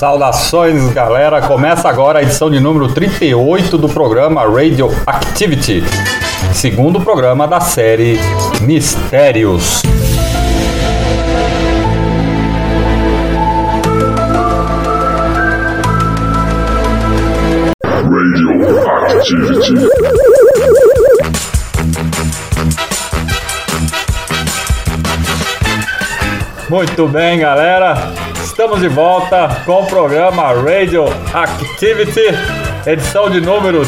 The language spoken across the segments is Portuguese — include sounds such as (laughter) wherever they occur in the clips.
Saudações, galera! Começa agora a edição de número 38 do programa Radio Activity, segundo programa da série Mistérios. Radioactivity. Muito bem, galera! Estamos de volta com o programa Radio Activity, edição de número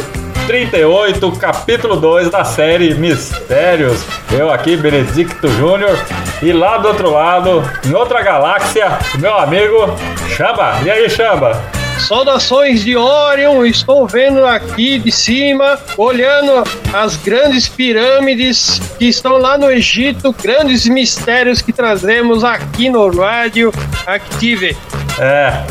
38, capítulo 2 da série Mistérios. Eu aqui, Benedicto Júnior, e lá do outro lado, em outra galáxia, meu amigo Chamba. E aí, Chamba? Saudações de Orion, estou vendo aqui de cima, olhando as grandes pirâmides que estão lá no Egito, grandes mistérios que trazemos aqui no Rádio Active. É.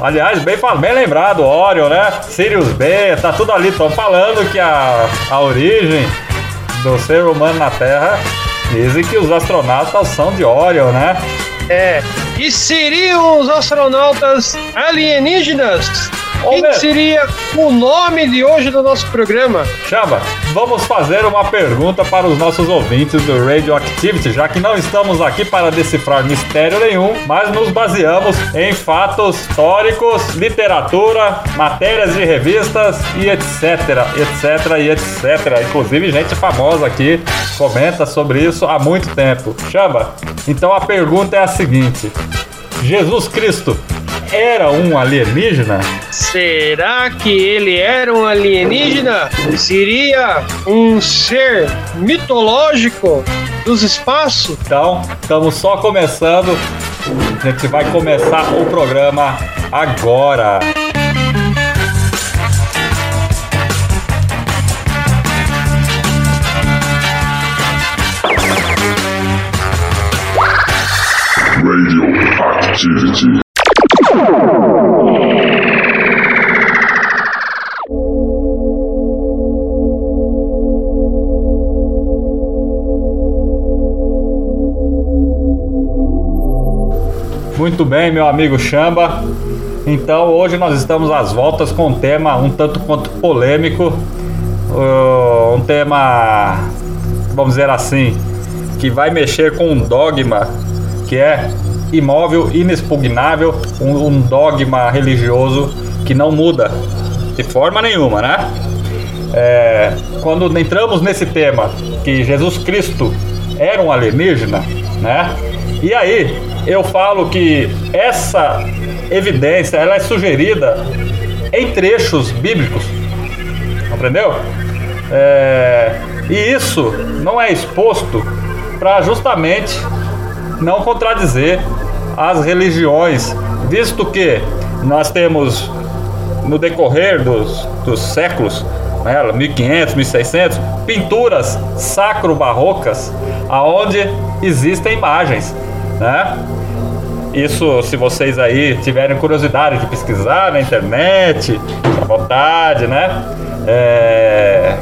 Aliás, bem, bem lembrado, Orion, né? Sirius B, tá tudo ali. Estão falando que a, a origem do ser humano na Terra dizem que os astronautas são de Orion, né? É. E seriam os astronautas alienígenas? Quem Ô, seria o nome de hoje do nosso programa? Chamba, vamos fazer uma pergunta para os nossos ouvintes do Radioactivity, já que não estamos aqui para decifrar mistério nenhum, mas nos baseamos em fatos históricos, literatura, matérias de revistas e etc, etc e etc. Inclusive gente famosa aqui comenta sobre isso há muito tempo. Chamba, então a pergunta é a seguinte: Jesus Cristo era um alienígena? Será que ele era um alienígena? Seria um ser mitológico dos espaços? Então, estamos só começando. A gente vai começar o programa agora. Radioactivity. Muito bem, meu amigo Chamba. Então, hoje nós estamos às voltas com um tema um tanto quanto polêmico. Uh, um tema, vamos dizer assim, que vai mexer com um dogma que é imóvel, inexpugnável, um, um dogma religioso que não muda de forma nenhuma, né? É, quando entramos nesse tema que Jesus Cristo era um alienígena, né? E aí eu falo que essa evidência ela é sugerida em trechos bíblicos, compreendeu? É, e isso não é exposto para justamente não contradizer as religiões, visto que nós temos no decorrer dos, dos séculos, né, 1500, 1600, pinturas sacro-barrocas aonde existem imagens, né? Isso, se vocês aí tiverem curiosidade de pesquisar na internet, à vontade, né? É...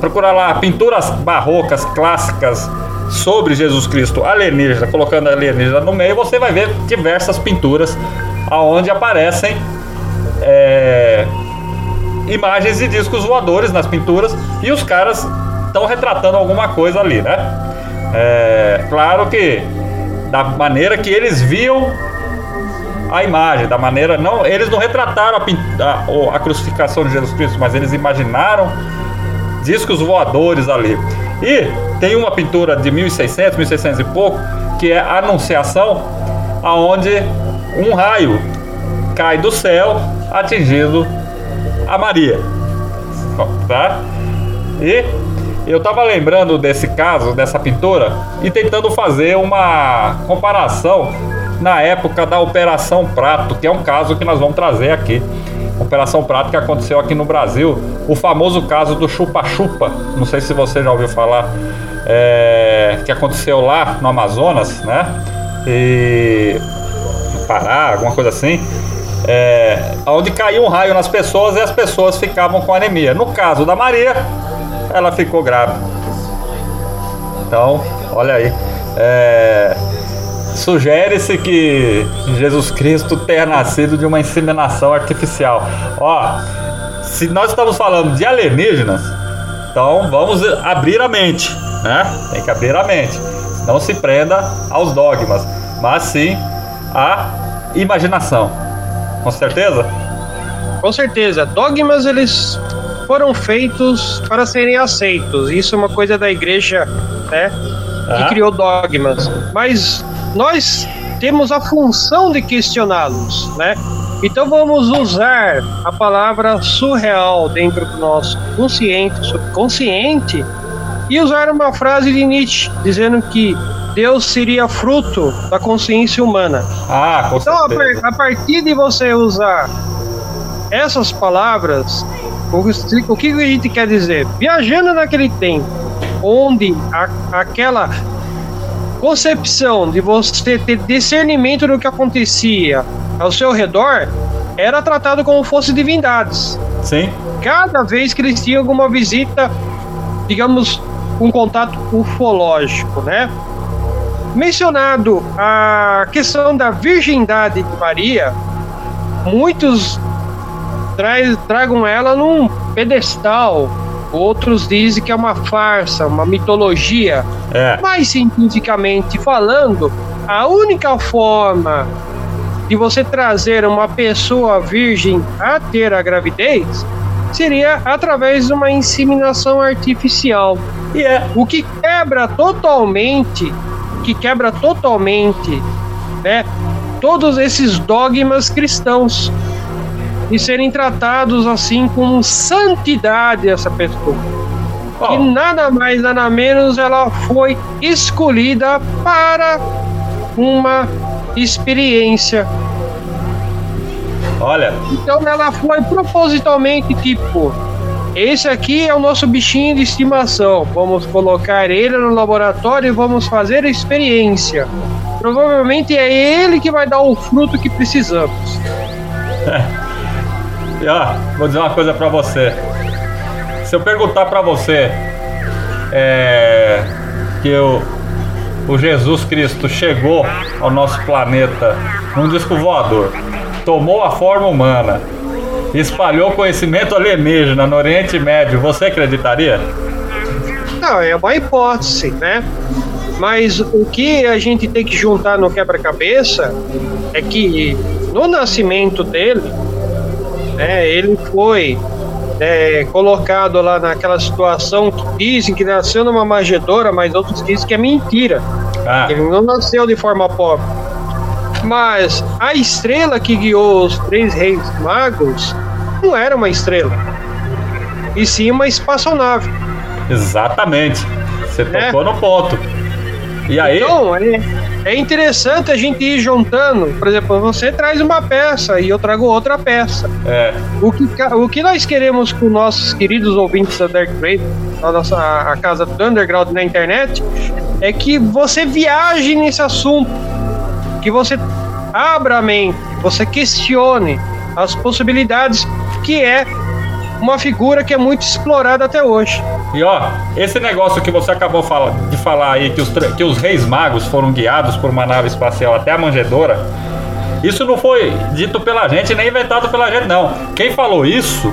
Procurar lá pinturas barrocas clássicas sobre Jesus Cristo alienígena, colocando alienígena no meio, você vai ver diversas pinturas aonde aparecem é, imagens de discos voadores nas pinturas e os caras estão retratando alguma coisa ali, né? É, claro que da maneira que eles viam a imagem, da maneira não, eles não retrataram a, a- a crucificação de Jesus Cristo, mas eles imaginaram discos voadores ali. E tem uma pintura de 1600, 1600 e pouco, que é a Anunciação, aonde um raio cai do céu atingindo a Maria. Tá? E eu tava lembrando desse caso, dessa pintura, e tentando fazer uma comparação na época da Operação Prato, que é um caso que nós vamos trazer aqui. Operação Prato que aconteceu aqui no Brasil, o famoso caso do chupa-chupa, não sei se você já ouviu falar, é, que aconteceu lá no Amazonas, né? E no Pará, alguma coisa assim. É, onde caiu um raio nas pessoas e as pessoas ficavam com anemia. No caso da Maria, ela ficou grávida. Então, olha aí. É, Sugere-se que Jesus Cristo tenha nascido de uma inseminação artificial. Ó, se nós estamos falando de alienígenas, então vamos abrir a mente, né? Tem que abrir a mente. Não se prenda aos dogmas, mas sim à imaginação. Com certeza? Com certeza. Dogmas eles foram feitos para serem aceitos. Isso é uma coisa da igreja, né? Que Ah. criou dogmas. Mas nós temos a função de questioná-los, né? Então vamos usar a palavra surreal dentro do nosso consciente, subconsciente e usar uma frase de Nietzsche dizendo que Deus seria fruto da consciência humana. Ah, com Então, a, certeza. par- a partir de você usar essas palavras, o, que- a gente quer dizer? Viajando naquele tempo, onde a- aquela concepção de você ter discernimento do que acontecia ao seu redor era tratado como fosse divindades. Sim. Cada vez que eles tinham alguma visita, digamos, um contato ufológico, né? Mencionado a questão da virgindade de Maria, muitos traz, tragam ela num pedestal, outros dizem que é uma farsa, uma mitologia. É. Mas cientificamente falando, a única forma de você trazer uma pessoa virgem a ter a gravidez seria através de uma inseminação artificial. E é. O que quebra totalmente, que quebra totalmente, né, todos esses dogmas cristãos e serem tratados assim com santidade essa pessoa. Ó, E nada mais, nada menos, ela foi escolhida para uma experiência. olha, Então ela foi propositalmente tipo: esse aqui é o nosso bichinho de estimação. Vamos colocar ele no laboratório e vamos fazer a experiência. Provavelmente é ele que vai dar o fruto que precisamos. (laughs) E, ó, vou dizer uma coisa pra você. Se eu perguntar pra você é, que o, o Jesus Cristo chegou ao nosso planeta num disco voador, tomou a forma humana, espalhou conhecimento alienígena no Oriente Médio, você acreditaria? Não, é uma hipótese, né? Mas o que a gente tem que juntar no quebra-cabeça é que no nascimento dele, né, ele foi é, colocado lá naquela situação que dizem que nasceu numa manjedoura, mas outros dizem que é mentira. Ah, Ele não nasceu de forma pobre. Mas a estrela que guiou os três reis magos não era uma estrela, e sim uma espaçonave. exatamente. Você É. tocou no ponto. E aí? Então, é, é interessante a gente ir juntando. Por exemplo, você traz uma peça e eu trago outra peça. É, O que, o que nós queremos com nossos queridos ouvintes da Dark Trade, a nossa a casa do Underground na internet, é que você viaje nesse assunto, que você abra a mente, você questione as possibilidades que é uma figura que é muito explorada até hoje. E ó, esse negócio que você acabou de falar aí, que os, que os reis magos foram guiados por uma nave espacial até a manjedoura, isso não foi dito pela gente, nem inventado pela gente, não. Quem falou isso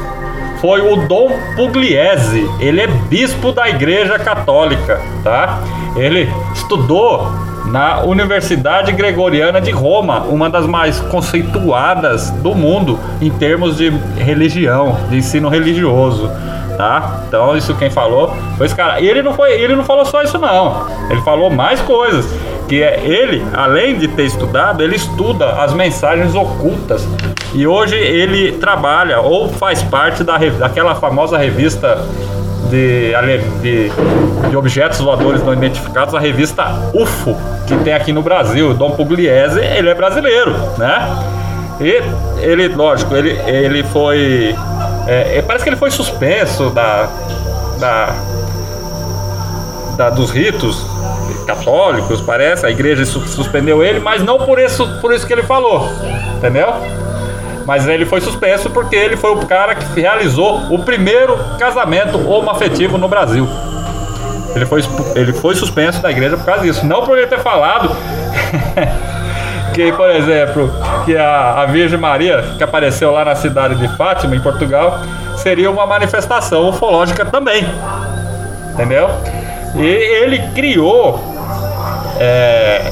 foi o Dom Pugliese. Ele é bispo da Igreja Católica, tá? Ele estudou na Universidade Gregoriana de Roma, uma das mais conceituadas do mundo em termos de religião, de ensino religioso, tá? Então isso quem falou esse cara. E ele não foi, ele não falou só isso não. Ele falou mais coisas, que é ele, além de ter estudado, ele estuda as mensagens ocultas. E hoje ele trabalha ou faz parte da, daquela famosa revista de, de, de objetos voadores não identificados, a revista UFO, que tem aqui no Brasil. Dom Pugliese, ele é brasileiro, né? E ele, lógico, ele, ele foi. É, parece que ele foi suspenso da, da, da, dos ritos católicos, parece. A igreja suspendeu ele, mas não por isso, por isso que ele falou, entendeu? Mas ele foi suspenso porque ele foi o cara que realizou o primeiro casamento homoafetivo no Brasil. Ele foi, ele foi suspenso da igreja por causa disso. Não por ele ter falado (laughs) que, por exemplo, que a, a Virgem Maria, que apareceu lá na cidade de Fátima, em Portugal, seria uma manifestação ufológica também. Entendeu? E ele criou, é,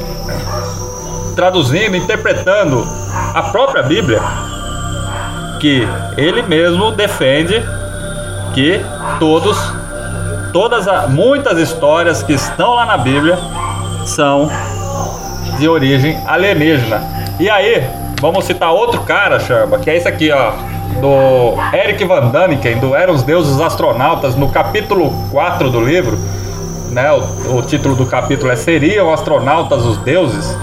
traduzindo, interpretando a própria Bíblia, que ele mesmo defende que todos, todas, muitas histórias que estão lá na Bíblia são de origem alienígena. E aí, vamos citar outro cara, Chamba, que é esse aqui, ó, do Eric Van Daniken, do Eram os Deuses Astronautas, no capítulo 4 do livro, né, o, o título do capítulo é Seriam Astronautas os Deuses?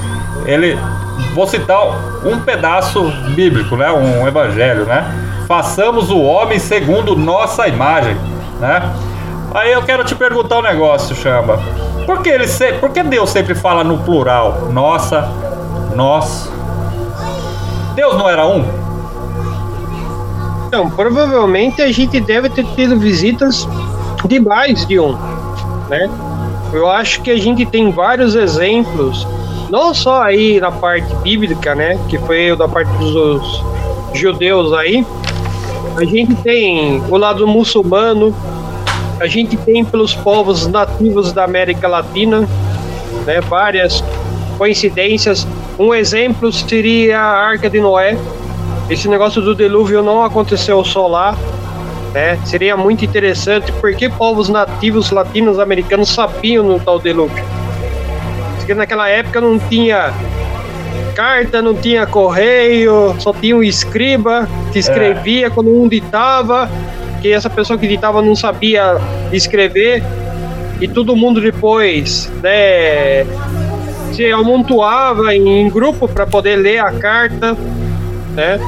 Ele, vou citar um pedaço bíblico, né, um evangelho, né? Façamos o homem segundo nossa imagem, né? Aí eu quero te perguntar um negócio, Chamba. Por que, ele se... Por que Deus sempre fala no plural? Nossa, nós. Deus não era um? Então, provavelmente a gente deve ter tido visitas de mais de um, né? Eu acho que a gente tem vários exemplos, não só aí na parte bíblica, né? Que foi da parte dos judeus aí. A gente tem o lado muçulmano, a gente tem pelos povos nativos da América Latina, né, várias coincidências. Um exemplo seria a Arca de Noé. Esse negócio do dilúvio não aconteceu só lá, né? Seria muito interessante porque povos nativos latinos americanos sabiam no tal dilúvio. Porque naquela época não tinha carta, não tinha correio, só tinha um escriba que escrevia é. quando um ditava que essa pessoa que editava não sabia escrever e todo mundo depois né, se amontoava em grupo para poder ler a carta, né?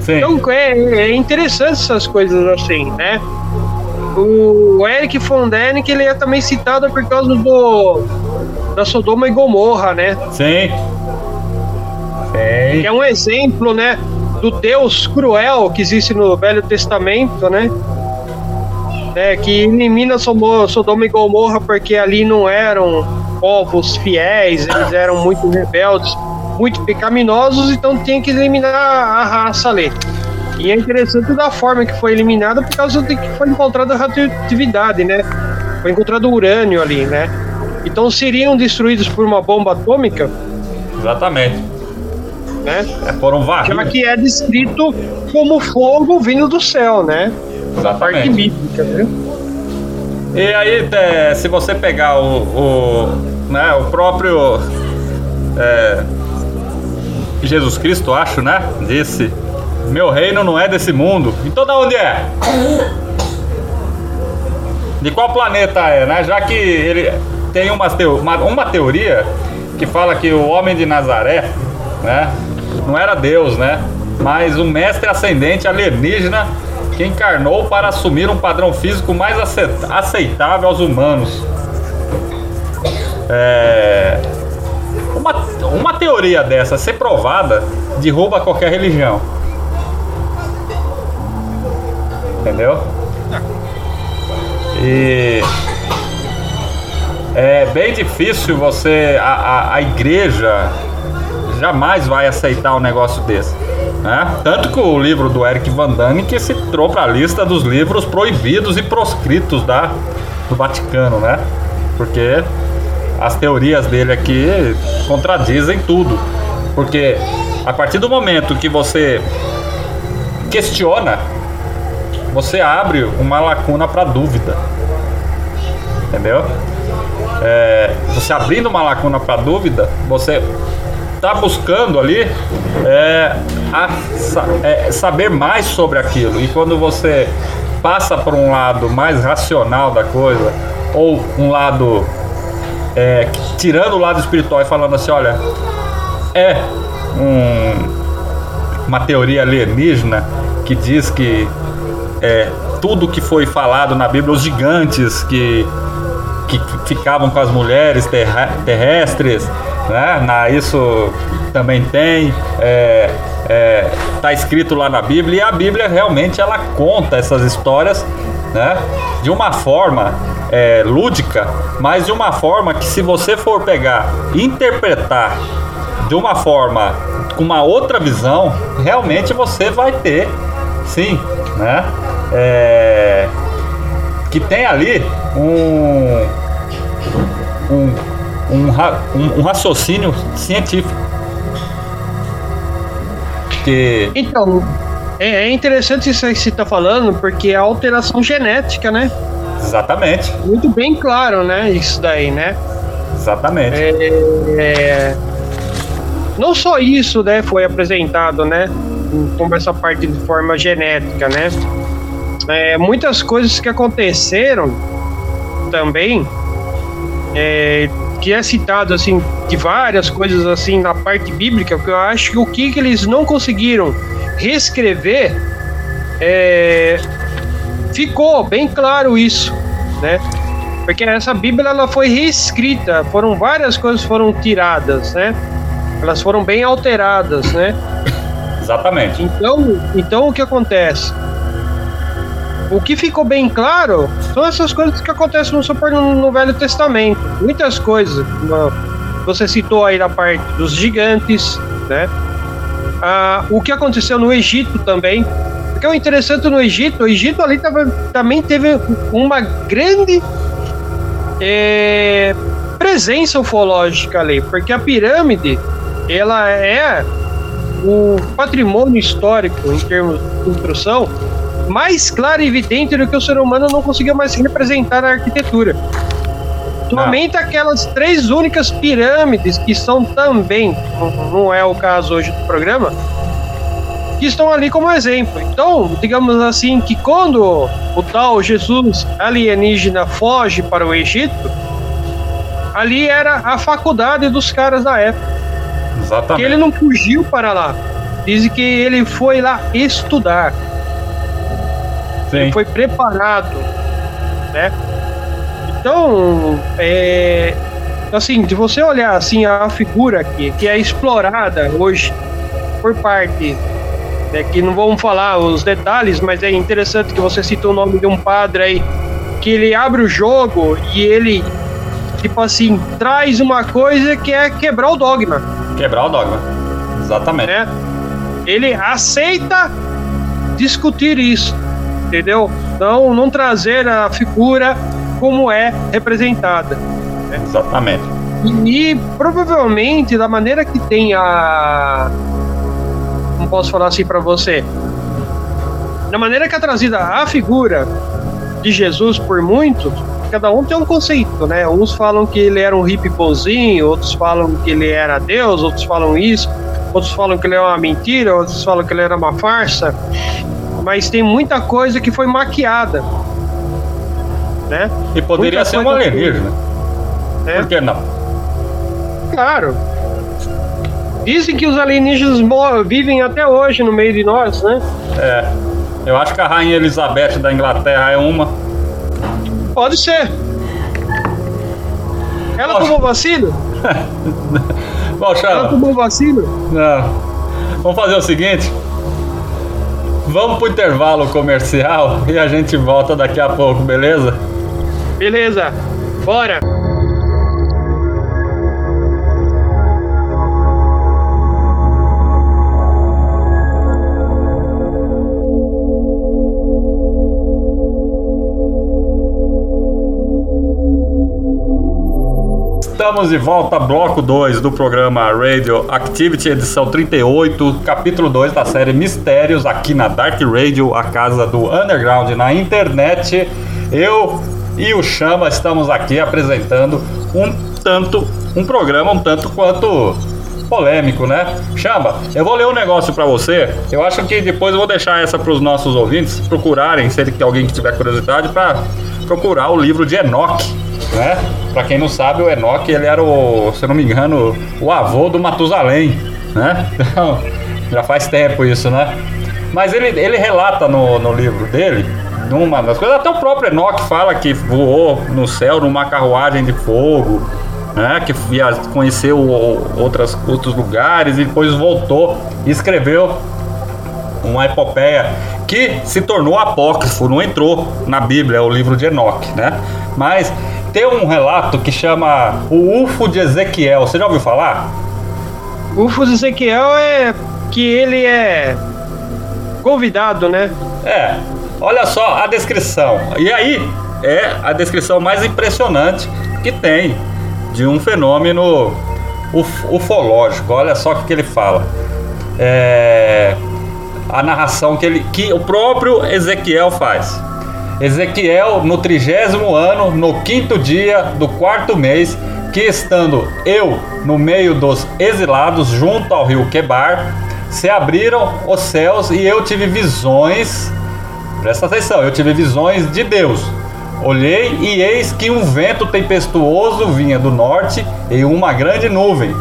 Sim. Então é, é, interessante essas coisas assim, né? O Eric von Däniken ele é também citado por causa do da Sodoma e Gomorra, né? Sim. Sim. Que é um exemplo, né? Do Deus cruel que existe no Velho Testamento, né? É, que elimina Sodoma e Gomorra porque ali não eram povos fiéis, eles eram muito rebeldes, muito pecaminosos, então tinha que eliminar a raça ali. E é interessante da forma que foi eliminada por causa de que foi encontrada radioatividade, né? Foi encontrado urânio ali, né? Então seriam destruídos por uma bomba atômica? Exatamente né? É, foram varridos. Já que é descrito como fogo vindo do céu, né? Da parte bíblica, né? E aí, se você pegar o, o, né, o próprio é, Jesus Cristo, acho, né? Disse: Meu reino não é desse mundo. Então, da onde é? De qual planeta é, né? Já que ele tem uma, uma, uma teoria que fala que o homem de Nazaré, né? Não era Deus, né? Mas um mestre ascendente alienígena que encarnou para assumir um padrão físico mais aceitável aos humanos. É... Uma, uma teoria dessa ser provada derruba qualquer religião. Entendeu? E é bem difícil você. A, a, a igreja jamais vai aceitar um negócio desse. Né? Tanto que o livro do Eric Van que se para a lista dos livros proibidos e proscritos da, do Vaticano, né? Porque as teorias dele aqui contradizem tudo. Porque a partir do momento que você questiona, você abre uma lacuna para dúvida. Entendeu? É, você abrindo uma lacuna para dúvida, você está buscando ali é, a, é, saber mais sobre aquilo. E quando você passa por um lado mais racional da coisa, ou um lado é, tirando o lado espiritual e falando assim, olha, é um uma teoria alienígena que diz que é, tudo que foi falado na Bíblia, os gigantes que, que ficavam com as mulheres terrestres, né? Na, isso também tem. É, é, tá escrito lá na Bíblia e a Bíblia realmente ela conta essas histórias né, de uma forma é, lúdica, mas de uma forma que se você for pegar interpretar de uma forma com uma outra visão, realmente você vai ter, sim, né? É, que tem ali um, um, um, um, um raciocínio científico. Que... Então, é, é interessante isso que você está falando, porque é alteração genética, né? Exatamente. Muito bem claro, né? Isso daí, né? Exatamente. É, é... Não só isso, né? Foi apresentado, né? Como essa parte de forma genética, né? É, muitas coisas que aconteceram também, é, que é citado assim, de várias coisas assim na parte bíblica, que eu acho que o que, que eles não conseguiram reescrever, é, ficou bem claro isso, né? Porque essa Bíblia ela foi reescrita, foram várias coisas foram tiradas, né? Elas foram bem alteradas, né? Exatamente. Então, então o que acontece? O que ficou bem claro são essas coisas que acontecem no, no Velho Testamento. Muitas coisas. Você citou aí na parte dos gigantes, né? Ah, o que aconteceu no Egito também. Porque o interessante no Egito, o Egito ali tava, também teve uma grande é, presença ufológica ali, porque a pirâmide ela é o patrimônio histórico em termos de construção mais claro e evidente do que o ser humano não conseguiu mais representar na arquitetura. Somente aquelas três únicas pirâmides que são também, não é o caso hoje do programa, que estão ali como exemplo. Então, digamos assim, que quando o tal Jesus alienígena foge para o Egito, ali era a faculdade dos caras da época. Exatamente. Que ele não fugiu para lá. Dizem que ele foi lá estudar. Sim. Ele foi preparado, né? Então, é, assim, de você olhar assim a figura aqui, que é explorada hoje por parte né, que não vamos falar os detalhes, mas é interessante que você citou o nome de um padre aí que ele abre o jogo e ele tipo assim traz uma coisa que é quebrar o dogma. Quebrar o dogma, exatamente. Né? Ele aceita discutir isso, entendeu? Então não trazer a figura como é representada. Né? Exatamente. E, e, provavelmente, da maneira que tem a. Não posso falar assim para você. Da maneira que é trazida a figura de Jesus por muitos, cada um tem um conceito, né? Uns falam que ele era um hippie pozinho, outros falam que ele era Deus, outros falam isso, outros falam que ele é uma mentira, outros falam que ele era uma farsa. Mas tem muita coisa que foi maquiada né? E poderia Muita ser um alienígena. É. Por que não? Claro. Dizem que os alienígenas vivem até hoje no meio de nós, né? É. Eu acho que a Rainha Elizabeth da Inglaterra é uma. Pode ser. Ela Poxa. tomou vacina? (laughs) Bom, Ela tomou vacina? Não. Vamos fazer o seguinte. Vamos pro intervalo comercial e a gente volta daqui a pouco, beleza? Beleza, bora! Estamos de volta, bloco 2 do programa Radio Activity, edição 38, capítulo 2 da série Mistérios, aqui na Dark Radio, a casa do underground na internet. Eu e o Chama estamos aqui apresentando um tanto, um programa um tanto quanto polêmico, né? Chama, eu vou ler um negócio para você. Eu acho que depois eu vou deixar essa para os nossos ouvintes procurarem, se alguém que tiver curiosidade, para procurar o livro de Enoch, né? Para quem não sabe, o Enoch ele era o, se eu não me engano, o avô do Matusalém, né? (laughs) Então, Já faz tempo isso, né? Mas ele, ele relata no, no livro dele, numa das coisas, até o próprio Enoch fala que voou no céu numa carruagem de fogo, né? Que via, conheceu outras, outros lugares e depois voltou e escreveu uma epopeia que se tornou apócrifo, não entrou na Bíblia, é o livro de Enoch, né? Mas tem um relato que chama o UFO de Ezequiel. Você já ouviu falar? O UFO de Ezequiel é que ele é convidado, né? É. Olha só a descrição. E aí é a descrição mais impressionante que tem de um fenômeno uf ufológico. Olha só o que ele fala. É a narração que, ele, que o próprio Ezequiel faz. Ezequiel, no trigésimo ano, no quinto dia do quarto mês, que estando eu no meio dos exilados junto ao rio Quebar, se abriram os céus e eu tive visões. Presta atenção, eu tive visões de Deus. Olhei e eis que um vento tempestuoso vinha do norte e uma grande nuvem,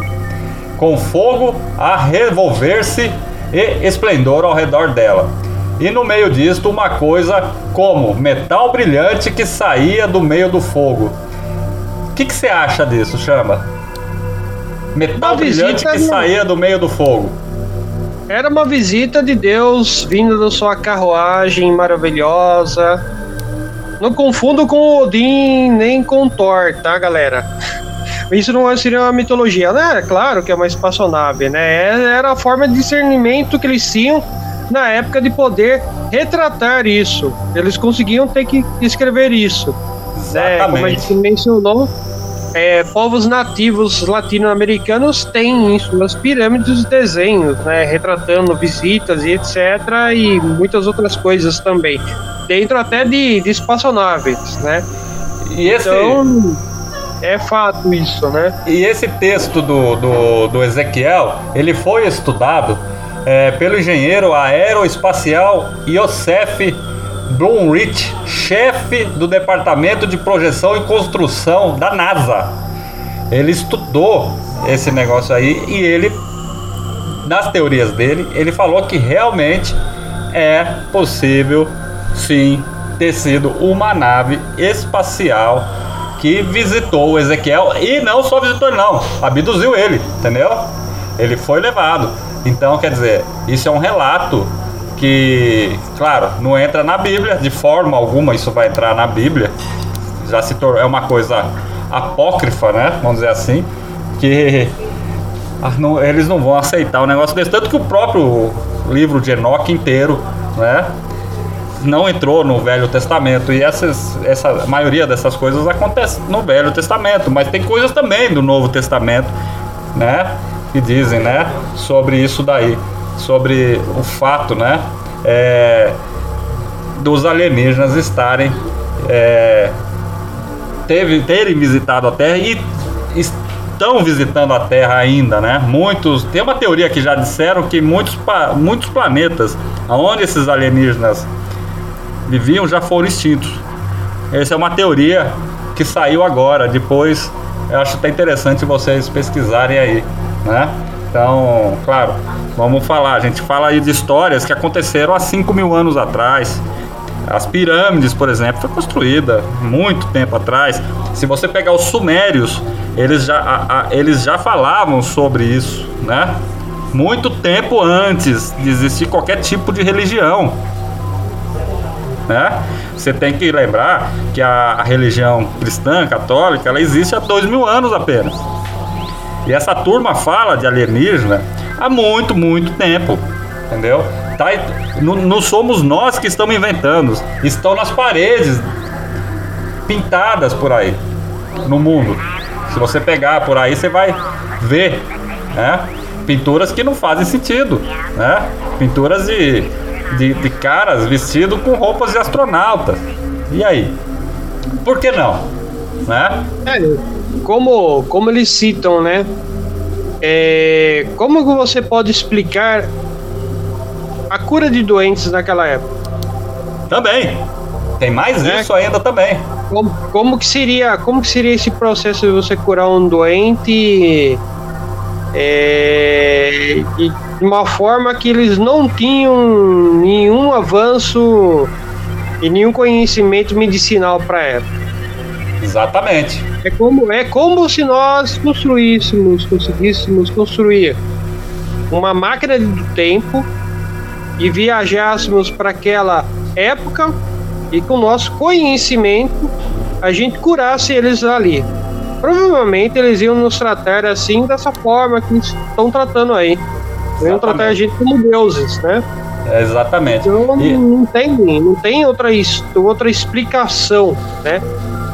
com fogo a revolver-se e esplendor ao redor dela. E no meio disto, uma coisa como metal brilhante que saía do meio do fogo. O que, você acha disso, Chama? Metal uma brilhante que saía do meio do fogo. Era uma visita de Deus vindo da sua carruagem maravilhosa. Não confundo com Odin nem com Thor, tá, galera? (laughs) Isso não seria uma mitologia, né? Claro que é uma espaçonave, né? Era a forma de discernimento que eles tinham na época de poder retratar isso. Eles conseguiam ter que escrever isso. Né? Como a gente mencionou, é, povos nativos latino-americanos têm em suas pirâmides desenhos, né, retratando visitas e etc. e muitas outras coisas também, dentro até de, de espaçonaves, né? E esse... Então, é fato isso, né? E esse texto do, do, do Ezequiel, ele foi estudado é, pelo engenheiro aeroespacial Yosef Blumrich, chefe do Departamento de Projeção e Construção da NASA. Ele estudou esse negócio aí e ele, nas teorias dele, ele falou que realmente é possível, sim, ter sido uma nave espacial que visitou o Ezequiel e não só visitou ele, não, abduziu ele, entendeu? Ele foi levado. Então, quer dizer, isso é um relato que, claro, não entra na Bíblia, de forma alguma isso vai entrar na Bíblia. Já se tornou, é uma coisa apócrifa, né? Vamos dizer assim, que ah, não, eles não vão aceitar o negócio desse. Tanto que o próprio livro de Enoque inteiro, né? não entrou no Velho Testamento e essas, essa maioria dessas coisas acontece no Velho Testamento, mas tem coisas também do Novo Testamento, né, que dizem, né, sobre isso daí, sobre o fato, né, é, dos alienígenas estarem é, teve, terem visitado a Terra e estão visitando a Terra ainda, né? Muitos tem uma teoria que já disseram que muitos, muitos planetas aonde esses alienígenas viviam já foram extintos. Essa é uma teoria que saiu agora. Depois, eu acho até interessante vocês pesquisarem aí, né? Então, claro, vamos falar. A gente fala aí de histórias que aconteceram há 5 mil anos atrás. As pirâmides, por exemplo, foi construída muito tempo atrás. Se você pegar os sumérios, eles já, a, a, eles já falavam sobre isso, né? Muito tempo antes de existir qualquer tipo de religião né? Você tem que lembrar que a, a religião cristã, católica, ela existe há dois mil anos apenas. E essa turma fala de alienígena há muito, muito tempo, entendeu? Tá, não, não somos nós que estamos inventando, estão nas paredes pintadas por aí no mundo. Se você pegar por aí, você vai ver, né? Pinturas que não fazem sentido, né? Pinturas de de, de caras vestidos com roupas de astronauta. E aí? Por que não? Né? É, como, como eles citam, né? É, como você pode explicar a cura de doentes naquela época? Também. Tem mais né? isso ainda também. Como, como que seria, como que seria esse processo de você curar um doente é, de uma forma que eles não tinham nenhum avanço e nenhum conhecimento medicinal para época. Exatamente. É como, é como se nós construíssemos, conseguíssemos construir uma máquina do tempo e viajássemos para aquela época e com o nosso conhecimento a gente curasse eles ali. Provavelmente eles iam nos tratar assim, dessa forma que estão tratando aí. Iam tratar a gente como deuses, né? Exatamente. Então E- não tem, não tem outra, outra explicação, né?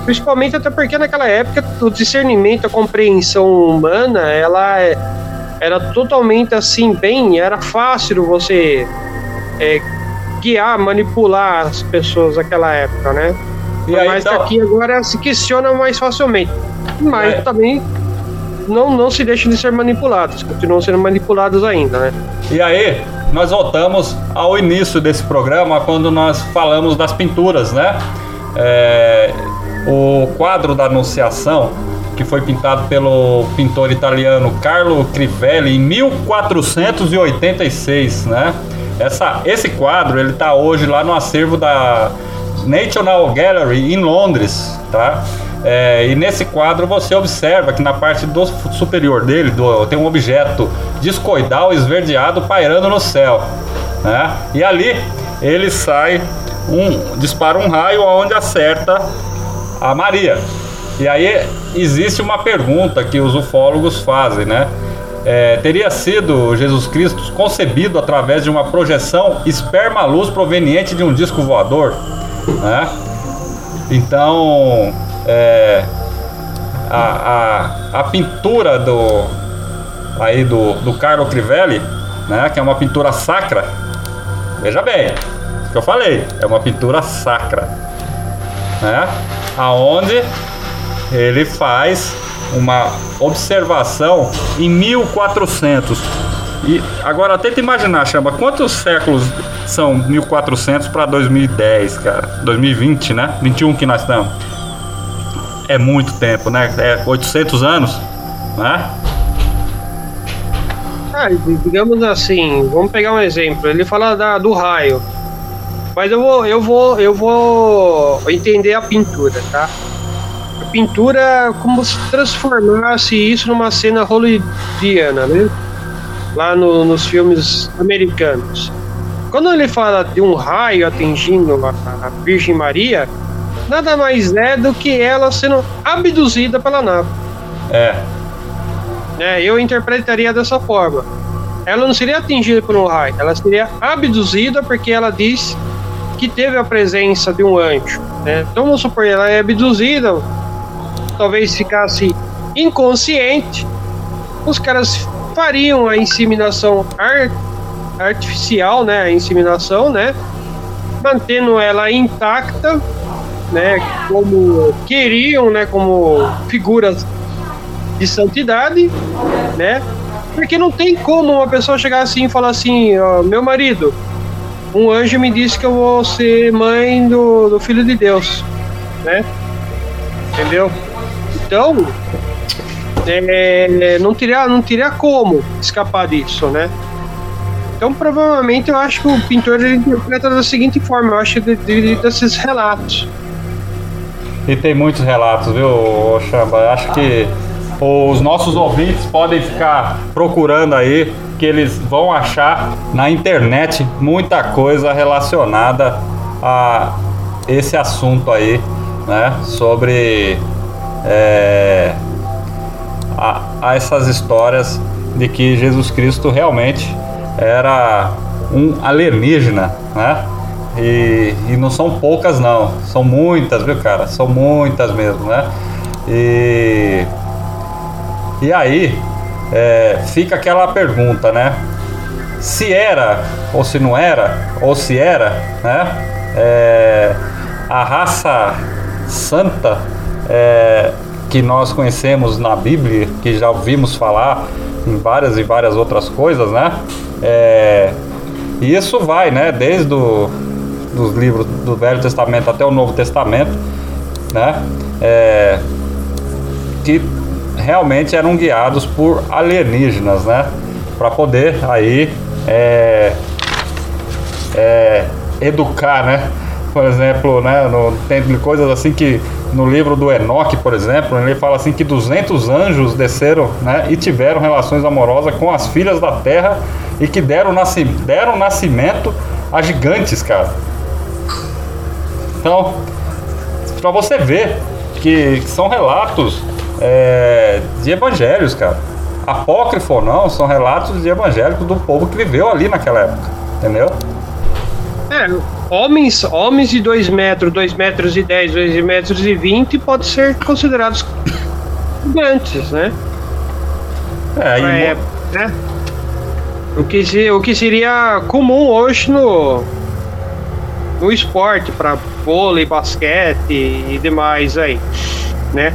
Principalmente até porque naquela época o discernimento, a compreensão humana, ela é- era totalmente assim, bem, era fácil você é, guiar, manipular as pessoas naquela época, né? E aí, mais então- aqui agora se questiona mais facilmente. Mas É. também não, não se deixam de ser manipulados, continuam sendo manipulados ainda, né? E aí, nós voltamos ao início desse programa, quando nós falamos das pinturas, né? É, o quadro da Anunciação, que foi pintado pelo pintor italiano Carlo Crivelli em 1486, né? Essa, esse quadro, ele tá hoje lá no acervo da National Gallery em Londres, tá? É, e nesse quadro você observa que na parte do superior dele do- tem um objeto discoidal esverdeado pairando no céu, né? E ali ele sai um dispara um raio onde acerta a Maria. E aí existe uma pergunta que os ufólogos fazem, né? É, teria sido Jesus Cristo concebido através de uma projeção esperma-luz proveniente de um disco voador, né? Então, é, a, a, a pintura do aí do, do Carlo Crivelli, né, que é uma pintura sacra. Veja bem, o que eu falei, é uma pintura sacra, né? Aonde ele faz uma observação em 1400. E agora tenta imaginar, chama, quantos séculos são 1400 para 2010, cara? 2020, né? 21 que nós estamos. É muito tempo, né? É 800 anos, né? Ah, digamos assim, vamos pegar um exemplo. Ele fala da, do raio. Mas eu vou, eu vou, eu vou entender a pintura, tá? A pintura é como se transformasse isso numa cena hollywoodiana, né? Lá no- nos filmes americanos. Quando ele fala de um raio atingindo a, a Virgem Maria, nada mais é do que ela sendo abduzida pela nave É, né? Eu interpretaria dessa forma. Ela não seria atingida por um raio, ela seria abduzida porque ela diz que teve a presença de um anjo. Né? Então vamos supor, ela é abduzida, talvez ficasse inconsciente, os caras fariam a inseminação ar- artificial, né? A inseminação, né? Mantendo ela intacta, né? Como queriam, né? Como figuras de santidade, né? Porque não tem como uma pessoa chegar assim e falar assim, meu marido, um anjo me disse que eu vou ser mãe do, do filho de Deus, né? Entendeu? Então, é, não teria, não teria como escapar disso, né? Então, provavelmente, eu acho que o pintor ele interpreta da seguinte forma, eu acho de, de- desses relatos. e tem muitos relatos, viu, ô Chamba? Acho que os nossos ouvintes podem ficar procurando aí, que eles vão achar na internet muita coisa relacionada a esse assunto aí, né? Sobre é, a, a essas histórias de que Jesus Cristo realmente era um alienígena, né? E, e não são poucas não, são muitas, viu cara? São muitas mesmo, né? E, e aí é, fica aquela pergunta, né? Se era ou se não era, ou se era, né? É, a raça santa é, que nós conhecemos na Bíblia, que já ouvimos falar em várias e várias outras coisas, né? É, e isso vai, né? Desde o, dos livros do Velho Testamento até o Novo Testamento, né? É, que realmente eram guiados por alienígenas, né? para poder aí é, é, educar, né? Por exemplo, né, no, tem coisas assim que no livro do Enoque, por exemplo, ele fala assim que 200 anjos desceram né, e tiveram relações amorosas com as filhas da terra e que deram, nasci, deram nascimento a gigantes, cara. Então, para você ver que, que são relatos é, de evangelhos, cara. Apócrifo ou não, são relatos de evangélicos do povo que viveu ali naquela época, entendeu? É, homens, homens de 2 metros, 2 metros e 10, 2 metros e 20 pode ser considerados gigantes, né? É, e né? O que, se, o que seria comum hoje no, no esporte, para vôlei, basquete e demais aí, né?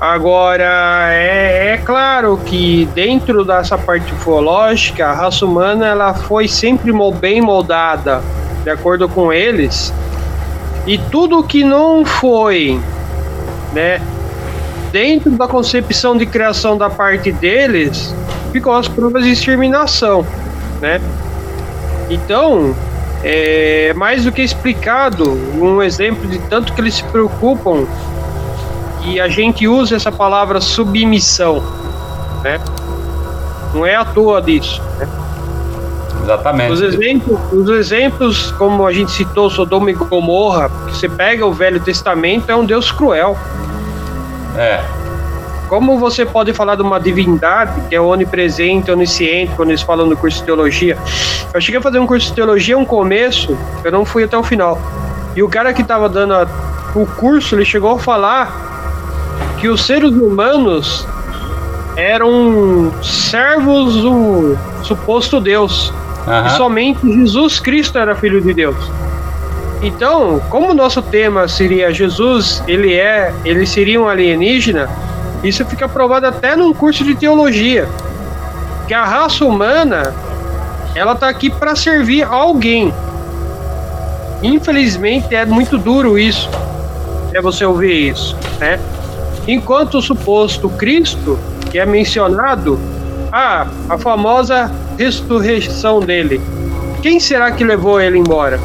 Agora, é, é claro que dentro dessa parte ufológica, a raça humana ela foi sempre bem moldada, de acordo com eles, e tudo que não foi, né, dentro da concepção de criação da parte deles, ficou as provas de exterminação, né? Então, é mais do que explicado, um exemplo de tanto que eles se preocupam e a gente usa essa palavra submissão, né? Não é à toa disso, né? exatamente. Os exemplos, os exemplos, como a gente citou, Sodoma e Gomorra, que você pega o Velho Testamento, é um Deus cruel. É, Como você pode falar de uma divindade que é onipresente, onisciente, quando eles falam do curso de teologia? Eu cheguei a fazer um curso de teologia, um começo, eu não fui até o final. E o cara que estava dando a- o curso, ele chegou a falar que os seres humanos eram servos do suposto Deus. E aham. somente Jesus Cristo era filho de Deus. Então, como o nosso tema seria Jesus, ele é, ele seria um alienígena, isso fica provado até num curso de teologia. Que a raça humana, ela tá aqui para servir alguém. Infelizmente é muito duro isso. É você ouvir isso, né? Enquanto o suposto Cristo, que é mencionado, ah, a famosa ressurreição dele. Quem será que levou ele embora?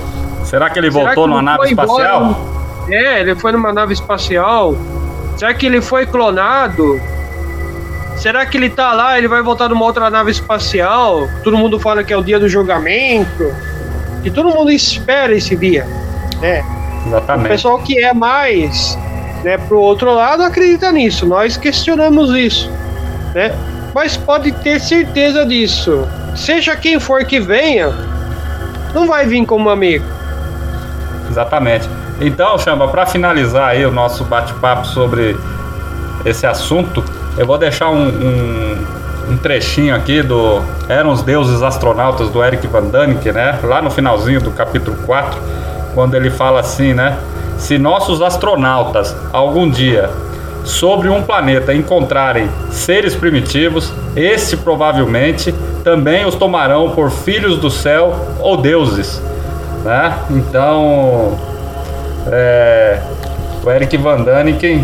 Será que ele Será voltou que numa nave foi embora? espacial? É, ele foi numa nave espacial. Será que ele foi clonado? Será que ele tá lá, ele vai voltar numa outra nave espacial? Todo mundo fala que é o dia do julgamento. E todo mundo espera esse dia, né? O Exatamente. pessoal que é mais, né, pro outro lado acredita nisso. Nós questionamos isso, né? Mas pode ter certeza disso. Seja quem for que venha, não vai vir como amigo. Exatamente. Então, Chamba, para finalizar aí o nosso bate-papo sobre esse assunto, eu vou deixar um, um, um trechinho aqui do Eram os Deuses Astronautas do Eric Van Daniken, né? Lá no finalzinho do capítulo 4, quando ele fala assim, né? Se nossos astronautas algum dia sobre um planeta encontrarem seres primitivos, este provavelmente também os tomarão por filhos do céu ou deuses, né? Então, é, o Eric Van Daniken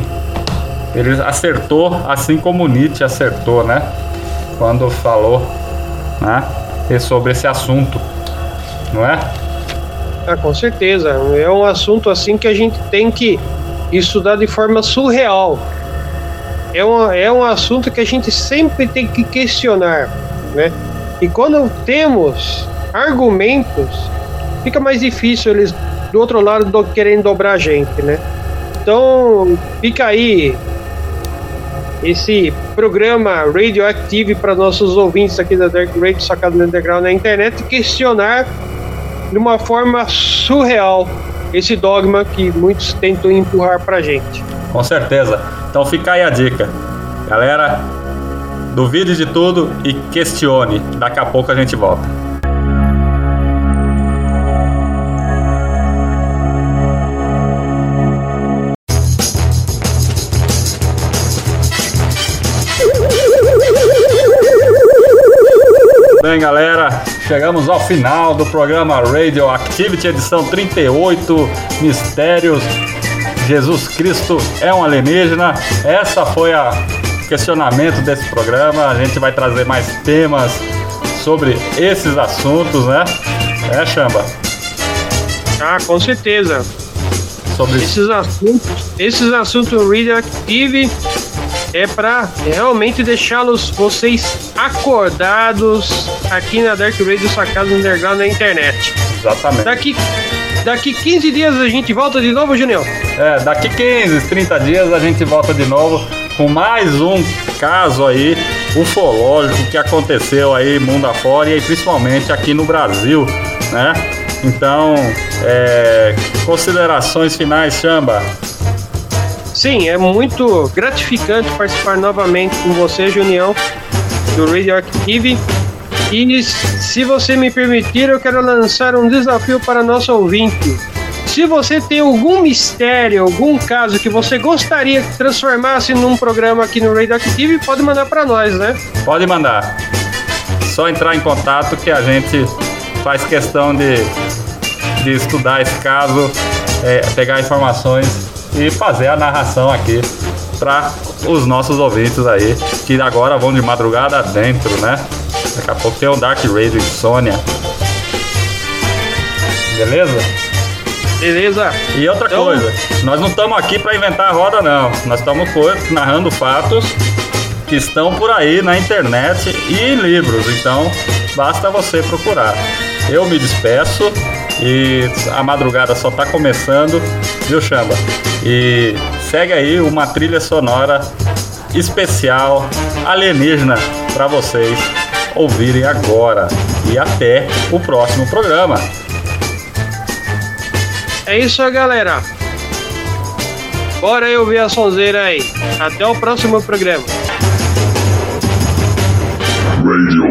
ele acertou, assim como Nietzsche acertou, né? Quando falou, né? e Sobre esse assunto, não é? Ah, com certeza. É um assunto assim que a gente tem que estudar de forma surreal. É um, é um assunto que a gente sempre tem que questionar, né? E quando temos argumentos, fica mais difícil eles do outro lado do, querendo dobrar a gente, né? Então, fica aí esse programa Radioactive para nossos ouvintes aqui da Dark Radio no Underground na internet questionar de uma forma surreal esse dogma que muitos tentam empurrar pra gente. Com certeza. Então fica aí a dica. Galera, duvide de tudo e questione. Daqui a pouco a gente volta. Bem, galera, chegamos ao final do programa Radio Activity, edição 38, Mistérios. Jesus Cristo é um alienígena. Essa foi a questionamento desse programa. A gente vai trazer mais temas sobre esses assuntos, né? É, Chamba? Ah, com certeza. Sobre Esses assuntos, esses assuntos Radioactive é para realmente deixá-los vocês acordados aqui na Dark Radio, sua casa underground na internet. Exatamente. Daqui, daqui 15 dias a gente volta de novo, Junião. É, daqui 15, 30 dias a gente volta de novo com mais um caso aí ufológico que aconteceu aí mundo afora e principalmente aqui no Brasil, né? Então, é, considerações finais, Chamba. Sim, é muito gratificante participar novamente com você, Junião, do Radioactive. E se você me permitir, eu quero lançar um desafio para nosso ouvinte. Se você tem algum mistério, algum caso que você gostaria que transformasse num programa aqui no Radioactive, pode mandar para nós, né? Pode mandar. Só entrar em contato que a gente faz questão de, de estudar esse caso, é, pegar informações e fazer a narração aqui para os nossos ouvintes aí, que agora vão de madrugada dentro, né? Daqui a pouco tem o Dark Radio Insônia. Beleza? Beleza? E outra Então- coisa, nós não estamos aqui para inventar a roda, não. Nós estamos narrando fatos que estão por aí na internet e em livros. Então, basta você procurar. Eu me despeço e a madrugada só está começando, viu, Chamba? E segue aí uma trilha sonora especial alienígena para vocês ouvirem agora. E até o próximo programa. É isso aí, galera. Bora eu ver a sonzeira aí. Até o próximo programa. Radio